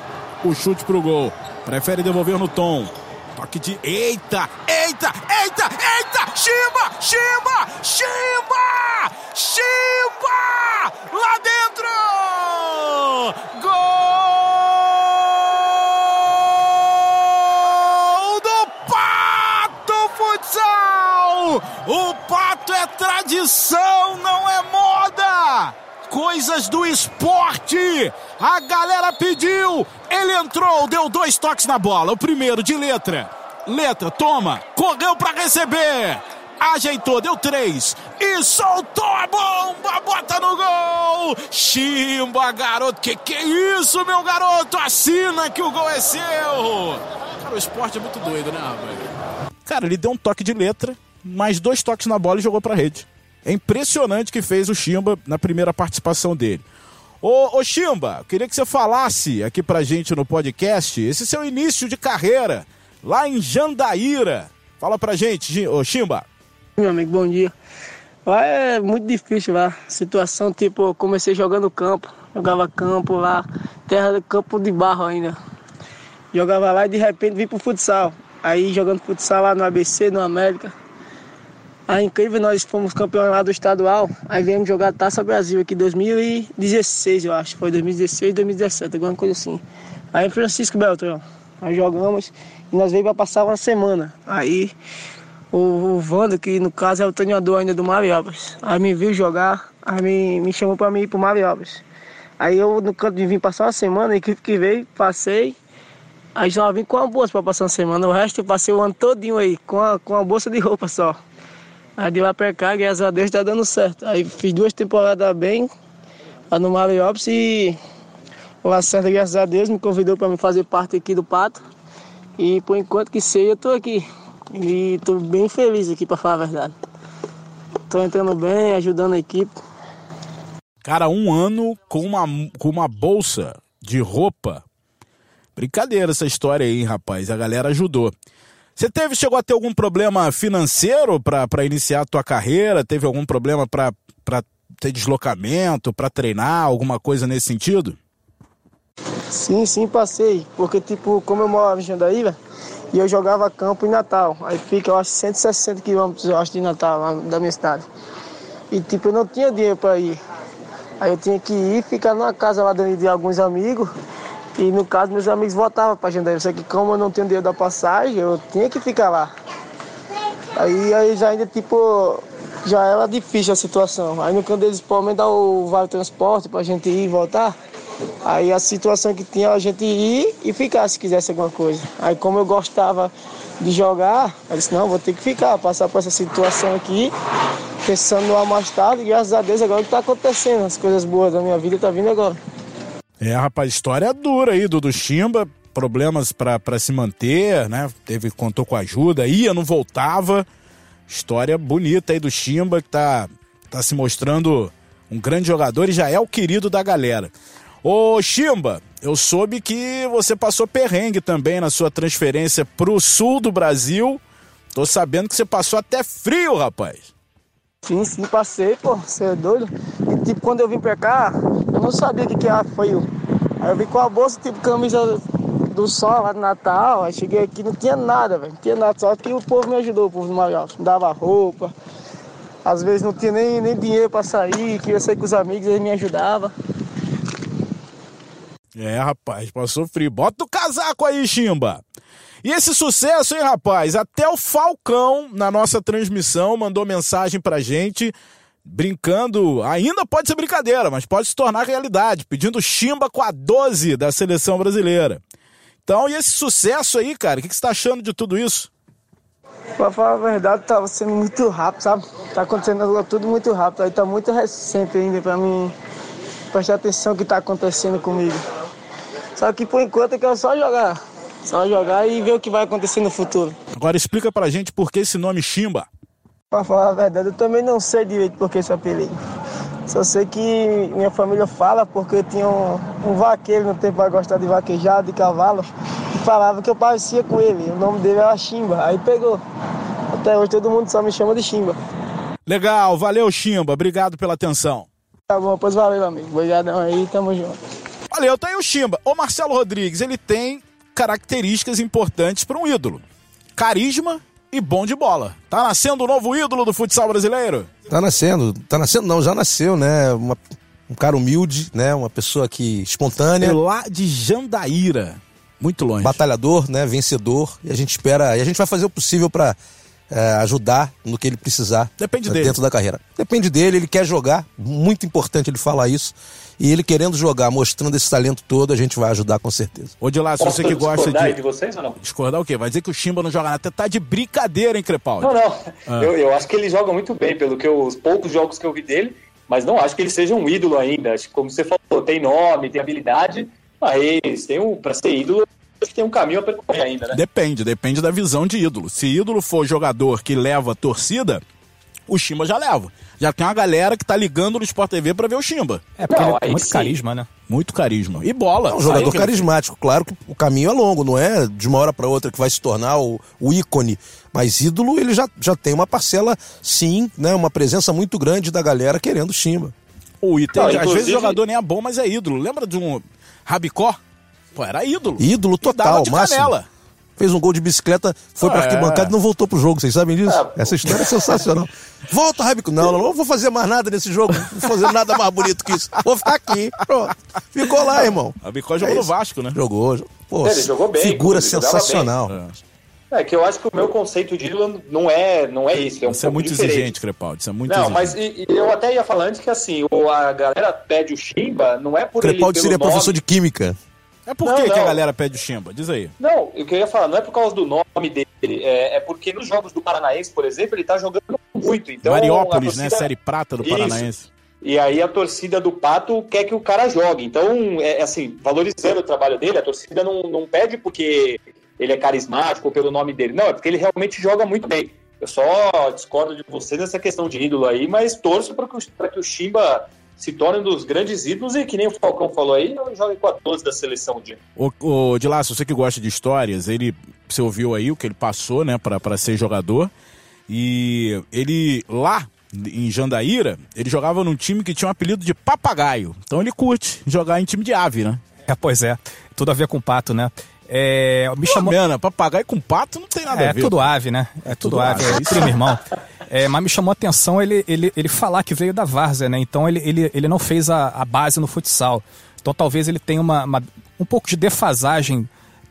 A: o chute pro gol, prefere devolver no tom. Toque de. Eita! Eita! Eita! Eita! Chimba! Chimba! Chimba! Chimba! Lá dentro! Gol do Pato Futsal! O Pato é tradição, não é moda! Coisas do esporte. A galera pediu, ele entrou, deu dois toques na bola. O primeiro de letra. Letra, toma, correu para receber. Ajeitou, deu três e soltou a bomba, bota no gol! Chimba, garoto, que que é isso, meu garoto? Assina que o gol é seu! Cara, o esporte é muito doido, né, rapaz? Cara, ele deu um toque de letra, mais dois toques na bola e jogou pra rede. É impressionante que fez o Chimba na primeira participação dele. Ô, ô Chimba, queria que você falasse aqui pra gente no podcast esse seu início de carreira lá em Jandaíra. Fala pra gente, ô Chimba.
I: Meu amigo, bom dia. Lá é muito difícil lá. Situação, tipo, comecei jogando campo. Jogava campo lá, terra campo de barro ainda. Jogava lá e de repente vim pro futsal. Aí jogando futsal lá no ABC, no América. A incrível, nós fomos campeões lá do estadual, aí viemos jogar Taça Brasil aqui em 2016, eu acho. Foi 2016, 2017, alguma coisa assim. Aí Francisco Beltrão, nós jogamos e nós veio para passar uma semana. Aí o, o Wanda, que no caso é o treinador ainda do Mariobras, aí me viu jogar, aí me, me chamou para mim ir pro Mariobras. Aí eu no canto de vir passar uma semana, a equipe que veio, passei. Aí já vim com uma bolsa para passar uma semana. O resto eu passei o ano todinho aí, com a, com a bolsa de roupa só.
F: Aí de lá pra cá, graças a Deus, tá dando certo. Aí fiz duas temporadas bem lá no Mariópolis e o Lacerda, graças a Deus, me convidou para fazer parte aqui do Pato. E por enquanto que sei, eu tô aqui. E tô bem feliz aqui, para falar a verdade. Tô entrando bem, ajudando a equipe.
A: Cara, um ano com uma, com uma bolsa de roupa. Brincadeira essa história aí, rapaz. A galera ajudou. Você teve, chegou a ter algum problema financeiro para iniciar a tua carreira? Teve algum problema para ter deslocamento, para treinar, alguma coisa nesse sentido?
F: Sim, sim, passei. Porque, tipo, como eu moro em Jandaíra, e eu jogava campo em Natal. Aí fica, eu acho, 160 quilômetros, eu acho, de Natal, lá da minha cidade. E, tipo, eu não tinha dinheiro para ir. Aí eu tinha que ir ficar numa casa lá de, de alguns amigos e no caso, meus amigos voltavam para Jandaíra. Só que como eu não tinha dinheiro da passagem, eu tinha que ficar lá. Aí, aí já ainda, tipo, já era difícil a situação. Aí no canto eles podem dar o vale transporte para a gente ir e voltar. Aí a situação que tinha a gente ir e ficar se quisesse alguma coisa. Aí como eu gostava de jogar, eu disse, não, vou ter que ficar, passar por essa situação aqui, pensando no mais tarde, graças a Deus agora o que está acontecendo, as coisas boas da minha vida tá vindo agora.
A: É, rapaz, história dura aí do, do Chimba, problemas para se manter, né? Teve, contou com ajuda, ia, não voltava. História bonita aí do Chimba, que tá, tá se mostrando um grande jogador e já é o querido da galera. Ô Chimba, eu soube que você passou perrengue também na sua transferência pro sul do Brasil. Tô sabendo que você passou até frio, rapaz.
F: Sim, sim, passei, pô, você é doido. E tipo, quando eu vim pra cá, não sabia o que, que era frio. Aí eu vim com a bolsa, tipo, camisa do sol lá do Natal, aí cheguei aqui não tinha nada, velho. Não tinha nada, só que o povo me ajudou, o povo do Maior. Me dava roupa. Às vezes não tinha nem, nem dinheiro pra sair, queria sair com os amigos, eles me ajudavam.
A: É, rapaz, passou frio. Bota o casaco aí, Chimba. E esse sucesso, hein, rapaz? Até o Falcão, na nossa transmissão, mandou mensagem pra gente, brincando. Ainda pode ser brincadeira, mas pode se tornar realidade, pedindo chimba com a 12 da seleção brasileira. Então, e esse sucesso aí, cara? O que, que você tá achando de tudo isso?
F: Pra falar a verdade, tá sendo muito rápido, sabe? Tá acontecendo tudo muito rápido. Aí tá muito recente ainda pra mim prestar atenção no que tá acontecendo comigo. Só que por enquanto eu quero só jogar. Só jogar e ver o que vai acontecer no futuro.
A: Agora explica pra gente por que esse nome Chimba.
F: Pra falar a verdade, eu também não sei direito por que esse apelido. Só sei que minha família fala porque eu tinha um, um vaqueiro no tempo para gostar de vaquejar, de cavalo, e falava que eu parecia com ele. O nome dele era Chimba. Aí pegou. Até hoje todo mundo só me chama de Chimba.
A: Legal, valeu Chimba, obrigado pela atenção.
F: Tá bom, pois valeu, amigo. Obrigadão aí, tamo junto.
A: Valeu, tá aí o Chimba. O Marcelo Rodrigues, ele tem características importantes para um ídolo: carisma e bom de bola. Tá nascendo o novo ídolo do futsal brasileiro?
B: Tá nascendo, tá nascendo não, já nasceu, né? Uma, um cara humilde, né? Uma pessoa que espontânea.
A: Lá de Jandaíra, muito longe.
B: Batalhador, né? Vencedor. E a gente espera, e a gente vai fazer o possível para é, ajudar no que ele precisar.
A: Depende
B: é,
A: dele.
B: Dentro da carreira. Depende dele, ele quer jogar. Muito importante ele falar isso. E ele querendo jogar, mostrando esse talento todo, a gente vai ajudar com certeza.
A: Ô, de lá, se você que gosta de.
C: de vocês ou não?
A: Discordar o quê? Vai dizer que o Chimba não joga nada. Até tá de brincadeira, hein, Crepaldi?
C: Não, não. Ah. Eu, eu acho que ele joga muito bem, pelo que eu, os poucos jogos que eu vi dele, mas não acho que ele seja um ídolo ainda. Acho que, como você falou, tem nome, tem habilidade, mas tem um, pra ser ídolo, acho que tem um caminho a percorrer ainda, né?
A: Depende, depende da visão de ídolo. Se ídolo for jogador que leva a torcida, o Chimba já leva. Já tem uma galera que tá ligando no Sport TV pra ver o Chimba.
D: É, porque não, ele é muito sim. carisma, né?
A: Muito carisma. E bola.
B: É um jogador carismático. Claro que o caminho é longo, não é de uma hora para outra que vai se tornar o, o, ícone. Mas ídolo, ele já, já tem uma parcela, sim, né? Uma presença muito grande da galera querendo o Chimba.
A: O Item, às vezes o jogador nem é bom, mas é ídolo. Lembra de um Rabicó? Pô, era ídolo.
B: Ídolo total, máximo. Canela fez um gol de bicicleta, foi ah, pra arquibancada é. e não voltou pro jogo. Vocês sabem disso? É. Essa história é sensacional. Volta, Rabico. Não, não, não vou fazer mais nada nesse jogo. Não vou fazer nada mais bonito que isso. Vou ficar aqui. Pronto. Ficou lá, irmão.
A: Rabicó jogou é no Vasco, né?
B: Jogou.
C: Pô, ele jogou bem.
B: Figura sensacional.
C: É. é. que eu acho que o meu conceito de ídolo não é, não é isso. É um
A: isso é muito
C: diferente.
A: exigente, Crepaldi. Isso é muito
C: não,
A: exigente.
C: mas e, e eu até ia falar antes que assim, a galera pede o Chimba, não é por
B: Crepaldi
C: ele
B: seria
C: nome.
B: professor de química.
A: É por não, que, que a galera pede o Chimba? Diz aí.
C: Não, o que eu ia falar, não é por causa do nome dele, é, é porque nos jogos do Paranaense, por exemplo, ele tá jogando muito. Então,
A: Mariópolis, né?
C: torcida-
A: Série Prata do
C: Isso.
A: Paranaense.
C: E aí a torcida do Pato quer que o cara jogue. Então, é assim, valorizando o trabalho dele, a torcida não, não pede porque ele é carismático ou pelo nome dele. Não, é porque ele realmente joga muito bem. Eu só discordo de você nessa questão de ídolo aí, mas torço para que, o- que o Chimba se torne um dos grandes ídolos e que nem o Falcão falou aí, jogue com a 12 da seleção dia.
A: O, o de lá, você que gosta de histórias, ele, você ouviu aí o que ele passou, né, pra, pra ser jogador. E ele, lá em Jandaíra, ele jogava num time que tinha um apelido de papagaio. Então ele curte jogar em time de ave, né?
D: É, pois é. Tudo a ver com pato, né? É, me chamou...
A: Pena, papagaio com pato não tem nada
D: É,
A: a ver.
D: tudo ave, né? É tudo,
A: Tudo
D: ave,
A: ave,
D: é primo irmão. É, mas me chamou a atenção ele, ele, ele falar que veio da Várzea, né? Então ele, ele, ele não fez a, a base no futsal. Então talvez ele tenha uma, uma- um pouco de defasagem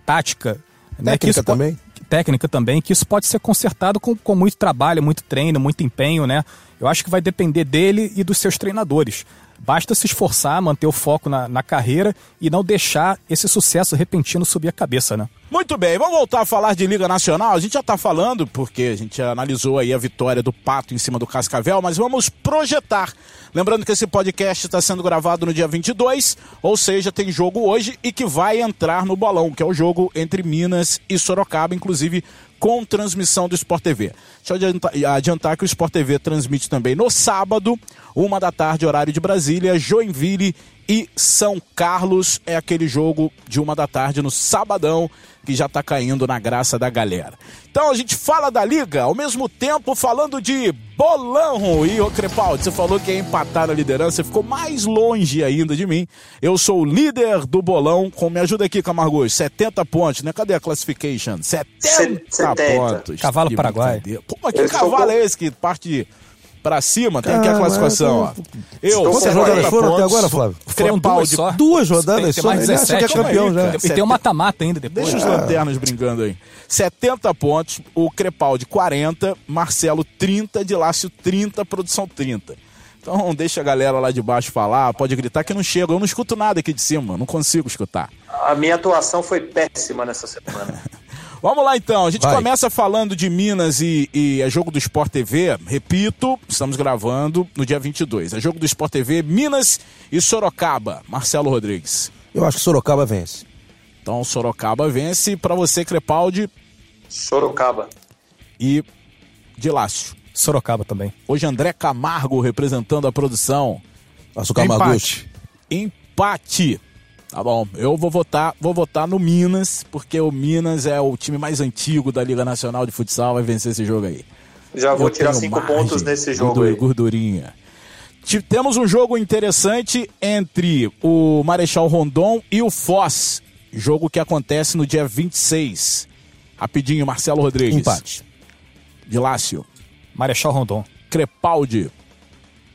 D: tática. né?
B: Técnica também.
D: técnica também, que isso pode ser consertado com, com muito trabalho, muito treino, muito empenho, né? Eu acho que vai depender dele e dos seus treinadores. Basta se esforçar, manter o foco na, na carreira e não deixar esse sucesso repentino subir a cabeça, né?
A: Muito bem, vamos voltar a falar de Liga Nacional. A gente já tá falando, porque a gente analisou aí a vitória do Pato em cima do Cascavel, mas vamos projetar. Lembrando que esse podcast está sendo gravado no dia 22, ou seja, tem jogo hoje e que vai entrar no bolão, que é o jogo entre Minas e Sorocaba, inclusive com transmissão do Sport TV. Deixa eu adiantar, adiantar que o Sport TV transmite também no sábado, uma da tarde, horário de Brasília, Joinville e São Carlos. É aquele jogo de uma da tarde no sabadão que já tá caindo na graça da galera. Então a gente fala da liga, ao mesmo tempo falando de bolão. E ô Crepaldi, você falou que ia empatar na liderança, você ficou mais longe ainda de mim. Eu sou o líder do bolão, com me ajuda aqui, Camargos, 70 pontos, né? Cadê a classification? 70,
C: 70.
A: pontos.
D: Cavalo Paraguai.
A: Pô, mas que
C: Eu sou
A: cavalo
C: com-
A: é esse que parte pra cima? Tem aqui a classificação, ó. Eu,
C: Quantas
A: 70
B: rodadas foram até
A: pontos.
B: agora, Flávio?
D: Foram duas só.
B: Duas rodadas
D: Tem- tem
B: só,
D: mais
B: ele acha que é
D: 17,
B: campeão já.
D: E tem um mata-mata ainda depois.
A: Deixa os lanternas brincando aí. 70 pontos, o Crepaldi 40, Marcelo 30, de Lácio 30, produção 30. Então deixa a galera lá de baixo falar, pode gritar que não chega. Eu não escuto nada aqui de cima, não consigo escutar.
C: A minha atuação foi péssima nessa semana.
A: Vamos lá então, a gente
B: Vai.
A: começa falando de Minas e, e é jogo do Sport TV. Repito, estamos gravando no dia 22. É jogo do Sport TV, Minas e Sorocaba. Marcelo Rodrigues.
B: Eu acho que Sorocaba vence.
A: Então Sorocaba vence para você, Crepaldi
C: Sorocaba.
A: e de Lácio.
D: Sorocaba também.
A: Hoje André Camargo representando a produção.
B: Açúcar
J: Empate.
B: Maguchi.
A: Empate. Tá bom, eu vou votar, vou votar no Minas, porque o Minas é o time mais antigo da Liga Nacional de Futsal, vai vencer esse jogo aí.
C: Já vou
A: Eu
C: tirar
A: tenho
C: cinco
A: margem,
C: pontos nesse jogo aí.
A: Gordurinha. Temos um jogo interessante entre o Marechal Rondon e o Foz. Jogo que acontece no dia 26. Rapidinho, Marcelo Rodrigues.
B: Empate.
A: De Lácio.
D: Marechal Rondon.
A: Crepaldi.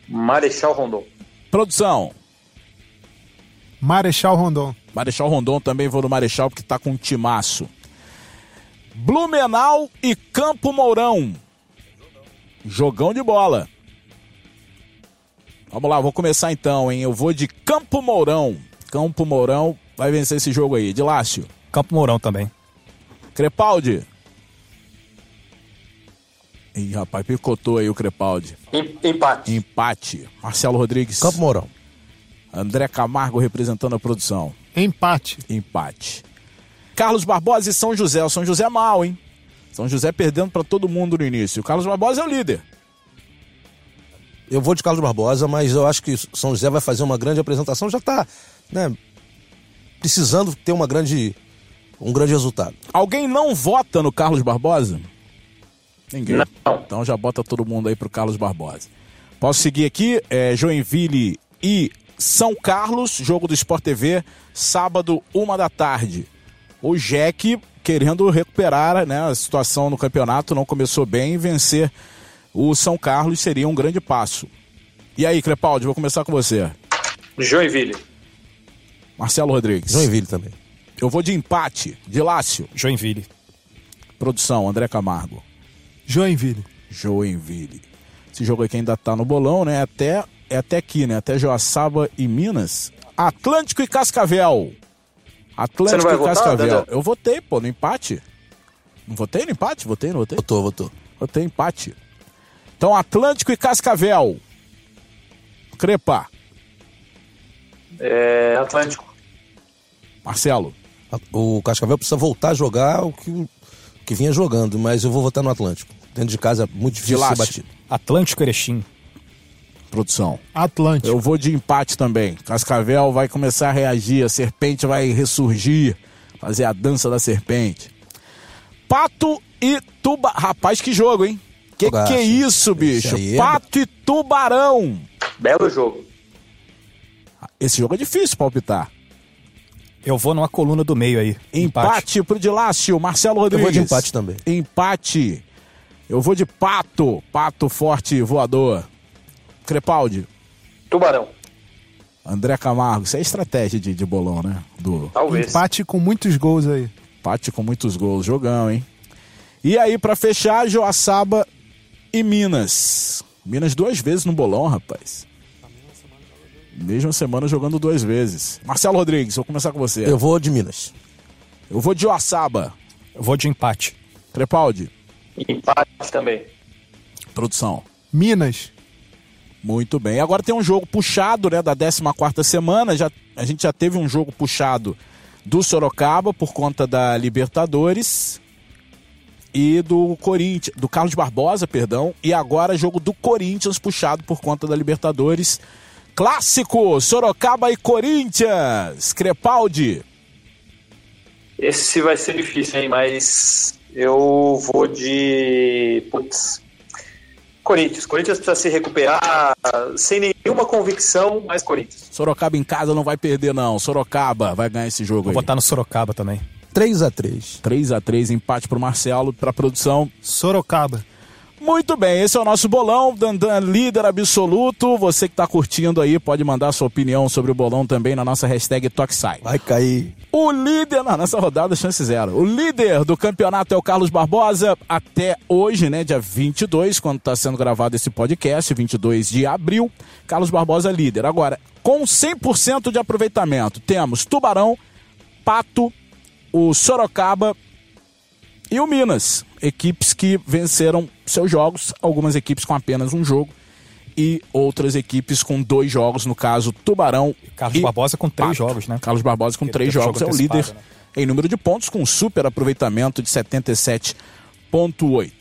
C: Marechal Rondon.
A: Produção.
J: Marechal Rondon.
A: Marechal Rondon também vou no Marechal porque tá com um timaço. Blumenau e Campo Mourão. Jogão de bola. Vamos lá, vou começar então, hein? Eu vou de Campo Mourão. Campo Mourão vai vencer esse jogo aí. De Lácio.
D: Campo Mourão também.
A: Crepaldi. Ih, rapaz, picotou aí o Crepaldi.
C: Em- Empate.
A: Empate. Marcelo Rodrigues.
B: Campo Mourão.
A: André Camargo representando a produção.
J: Empate.
A: Empate. Carlos Barbosa e São José. O São José é mal, hein? São José perdendo pra todo mundo no início. O Carlos Barbosa é o líder.
B: Eu vou de Carlos Barbosa, mas eu acho que São José vai fazer uma grande apresentação. Já está né, precisando ter uma grande, um grande resultado.
A: Alguém não vota no Carlos Barbosa? Ninguém.
C: Não.
A: Então já bota todo mundo aí pro Carlos Barbosa. Posso seguir aqui? É, Joinville e São Carlos, jogo do Sport TV, sábado, uma da tarde. O Jack querendo recuperar né, a situação no campeonato, não começou bem vencer o São Carlos seria um grande passo. E aí, Crepaldi, vou começar com você.
C: Joinville.
A: Marcelo Rodrigues.
B: Joinville também.
A: Eu vou de empate, de Lácio.
D: Joinville.
A: Produção, André Camargo.
J: Joinville.
A: Joinville. Esse jogo aqui ainda tá no bolão, né? Até, é até aqui, né? Até Joaçaba e Minas. Atlântico e Cascavel. Atlântico e
C: votar,
A: Cascavel.
C: Dandé?
A: Eu votei, pô, no empate. Não votei no empate? Votei, não votei?
B: Votou, votou.
A: Votei empate. Então, Atlântico e Cascavel. Crepa.
C: É, Atlântico.
A: Marcelo.
B: O Cascavel precisa voltar a jogar o que, o que vinha jogando, mas eu vou votar no Atlântico. Dentro de casa é muito difícil ser batido.
D: Atlântico Erechim.
A: Produção.
J: Atlântico.
A: Eu vou de empate também. Cascavel vai começar a reagir, a serpente vai ressurgir, fazer a dança da serpente. Pato e Tuba. Rapaz, que jogo, hein? Que que é isso, bicho?
B: É-
A: Pato e Tubarão.
C: Belo jogo.
A: Esse jogo é difícil palpitar.
D: Eu vou numa coluna do meio aí.
A: Empate, pro Dilácio, Marcelo
B: Eu
A: Rodrigues.
B: vou de empate também.
A: Empate. Eu vou de pato. Pato forte voador. Crepaldi.
C: Tubarão.
A: André Camargo. Isso é estratégia de, de bolão, né? Do
C: Talvez.
J: Empate com muitos gols aí.
A: empate com muitos gols. Jogão, hein? E aí, pra fechar, Joaçaba e Minas. Minas duas vezes no bolão, rapaz. Mesma semana jogando duas vezes. Marcelo Rodrigues, vou começar com você.
B: Eu vou de Minas.
A: Eu vou de Joaçaba.
D: Eu vou de empate.
A: Crepaldi.
C: Empate também.
A: Produção.
J: Minas.
A: Muito bem. Agora tem um jogo puxado, né, da 14ª semana. Já, a gente já teve um jogo puxado do Sorocaba por conta da Libertadores e do Corinthians, do Carlos Barbosa, perdão, e agora jogo do Corinthians puxado por conta da Libertadores. Clássico Sorocaba e Corinthians. Crepaldi.
C: Esse vai ser difícil, hein? Mas eu vou de. Putz. Corinthians. Corinthians precisa se recuperar sem nenhuma convicção, mas Corinthians.
A: Sorocaba em casa não vai perder não. Sorocaba vai ganhar esse jogo
D: Vou
A: aí.
D: votar no Sorocaba também.
B: 3 a 3
A: 3 a 3 empate pro Marcelo, pra produção.
J: Sorocaba.
A: Muito bem, esse é o nosso bolão, Dandan líder absoluto. Você que tá curtindo aí pode mandar sua opinião sobre o bolão também na nossa hashtag Toxai.
B: Vai cair.
A: O líder, não, nessa rodada, chance zero. O líder do campeonato é o Carlos Barbosa até hoje, né, dia 22, quando está sendo gravado esse podcast, 22 de abril. Carlos Barbosa líder. Agora, com 100% de aproveitamento, temos Tubarão, Pato, o Sorocaba e o Minas. Equipes que venceram seus jogos, algumas equipes com apenas um jogo e outras equipes com dois jogos, no caso Tubarão
D: Carlos
A: e
D: Barbosa com três
A: Pato.
D: jogos, né?
A: Carlos Barbosa com
D: Ele
A: três jogos é
D: jogo
A: o líder
D: né?
A: em número de pontos, com um super aproveitamento de 77,8.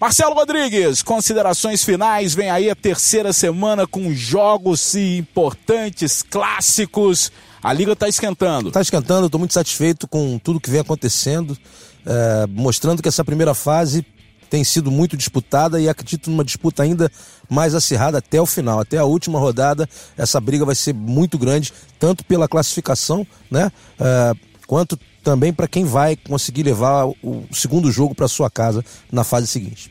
A: Marcelo Rodrigues, considerações finais. Vem aí a terceira semana com jogos importantes, clássicos. A liga está esquentando.
B: Tá esquentando, estou muito satisfeito com tudo que vem acontecendo, é, mostrando que essa primeira fase tem sido muito disputada e acredito numa disputa ainda mais acirrada até o final, até a última rodada. Essa briga vai ser muito grande, tanto pela classificação, né, é, quanto também para quem vai conseguir levar o segundo jogo para sua casa na fase seguinte.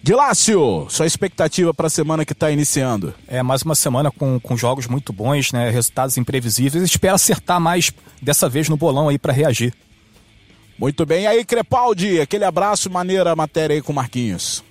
A: Dilácio, sua expectativa para a semana que está iniciando?
D: É mais uma semana com, com jogos muito bons, né? Resultados imprevisíveis. Espero acertar mais dessa vez no bolão aí para reagir.
A: Muito bem. E aí, Crepaldi, aquele abraço, maneira matéria aí com o Marquinhos.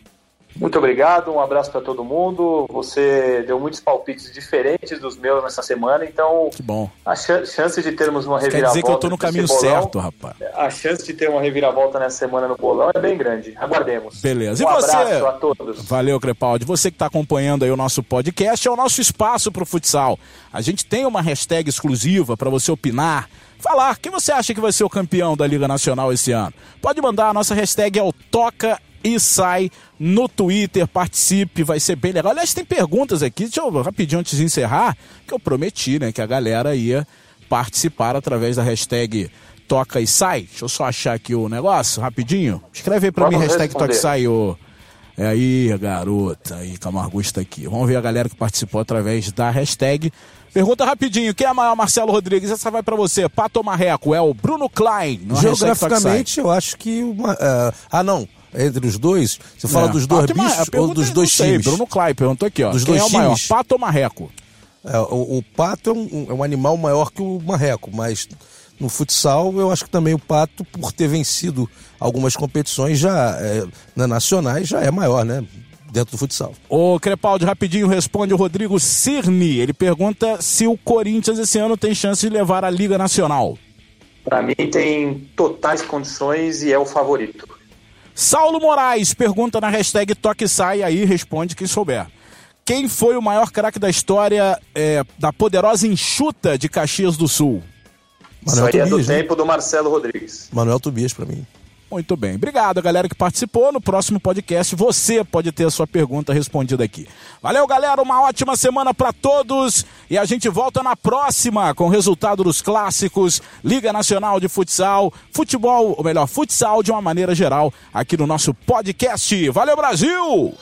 C: Muito obrigado, um abraço para todo mundo. Você deu muitos palpites diferentes dos meus nessa semana, então
A: Que bom.
C: a chan- chance de termos uma
A: Quer
C: reviravolta.
A: dizer que eu tô no caminho
C: bolão,
A: certo, rapaz.
C: A chance de ter uma reviravolta nessa semana no bolão é bem grande. Aguardemos.
A: Beleza. E
C: um
A: você?
C: abraço a todos.
A: Valeu, Crepaldi. Você que está acompanhando aí o nosso podcast, é o nosso espaço para o futsal. A gente tem uma hashtag exclusiva para você opinar, falar quem você acha que vai ser o campeão da Liga Nacional esse ano. Pode mandar, a nossa hashtag é o Toca e Sai no Twitter, participe, vai ser bem legal. Aliás, tem perguntas aqui, deixa eu rapidinho antes de encerrar, que eu prometi, né, que a galera ia participar através da hashtag Toca e Sai. Deixa eu só achar aqui o negócio, rapidinho. Escreve aí para mim,
C: Vamos
A: hashtag Toca e
C: responder.
A: Sai, ô... É aí, garota, aí, Camargo está aqui. Vamos ver a galera que participou através da hashtag. Pergunta rapidinho, quem é maior, Marcelo Rodrigues? Essa vai pra você. Pato Marreco? É o Bruno Klein.
B: Geograficamente, eu acho que. Uma, é, ah, não. Entre os dois, você fala
A: É,
B: dos dois
A: Pato
B: bichos ou dos
A: é,
B: dois
A: sei,
B: times?
A: Bruno Klein perguntou aqui, ó.
B: Dos
A: quem
B: dois
A: é o maior,
B: times?
A: Pato ou Marreco?
B: É, o, o pato é um, é um animal maior que o marreco, mas no futsal eu acho que também o pato, por ter vencido algumas competições já é, na- nacionais, já é maior, né? Dentro do futsal.
A: Ô, Crepaldi, rapidinho responde o Rodrigo Cirne. Ele pergunta se o Corinthians esse ano tem chance de levar a Liga Nacional.
C: Para mim tem totais condições e é o favorito.
A: Saulo Moraes pergunta na hashtag Toque Sai, aí responde quem souber. Quem foi o maior craque da história é, da poderosa enxuta de Caxias do Sul?
C: Isso aí é do tempo do Marcelo Rodrigues.
B: Manuel Tobias para mim.
A: Muito bem. Obrigado, galera que participou. No próximo podcast você pode ter a sua pergunta respondida aqui. Valeu, galera. Uma ótima semana para todos. E a gente volta na próxima com o resultado dos clássicos, Liga Nacional de Futsal, futebol, ou melhor, futsal de uma maneira geral, aqui no nosso podcast. Valeu, Brasil!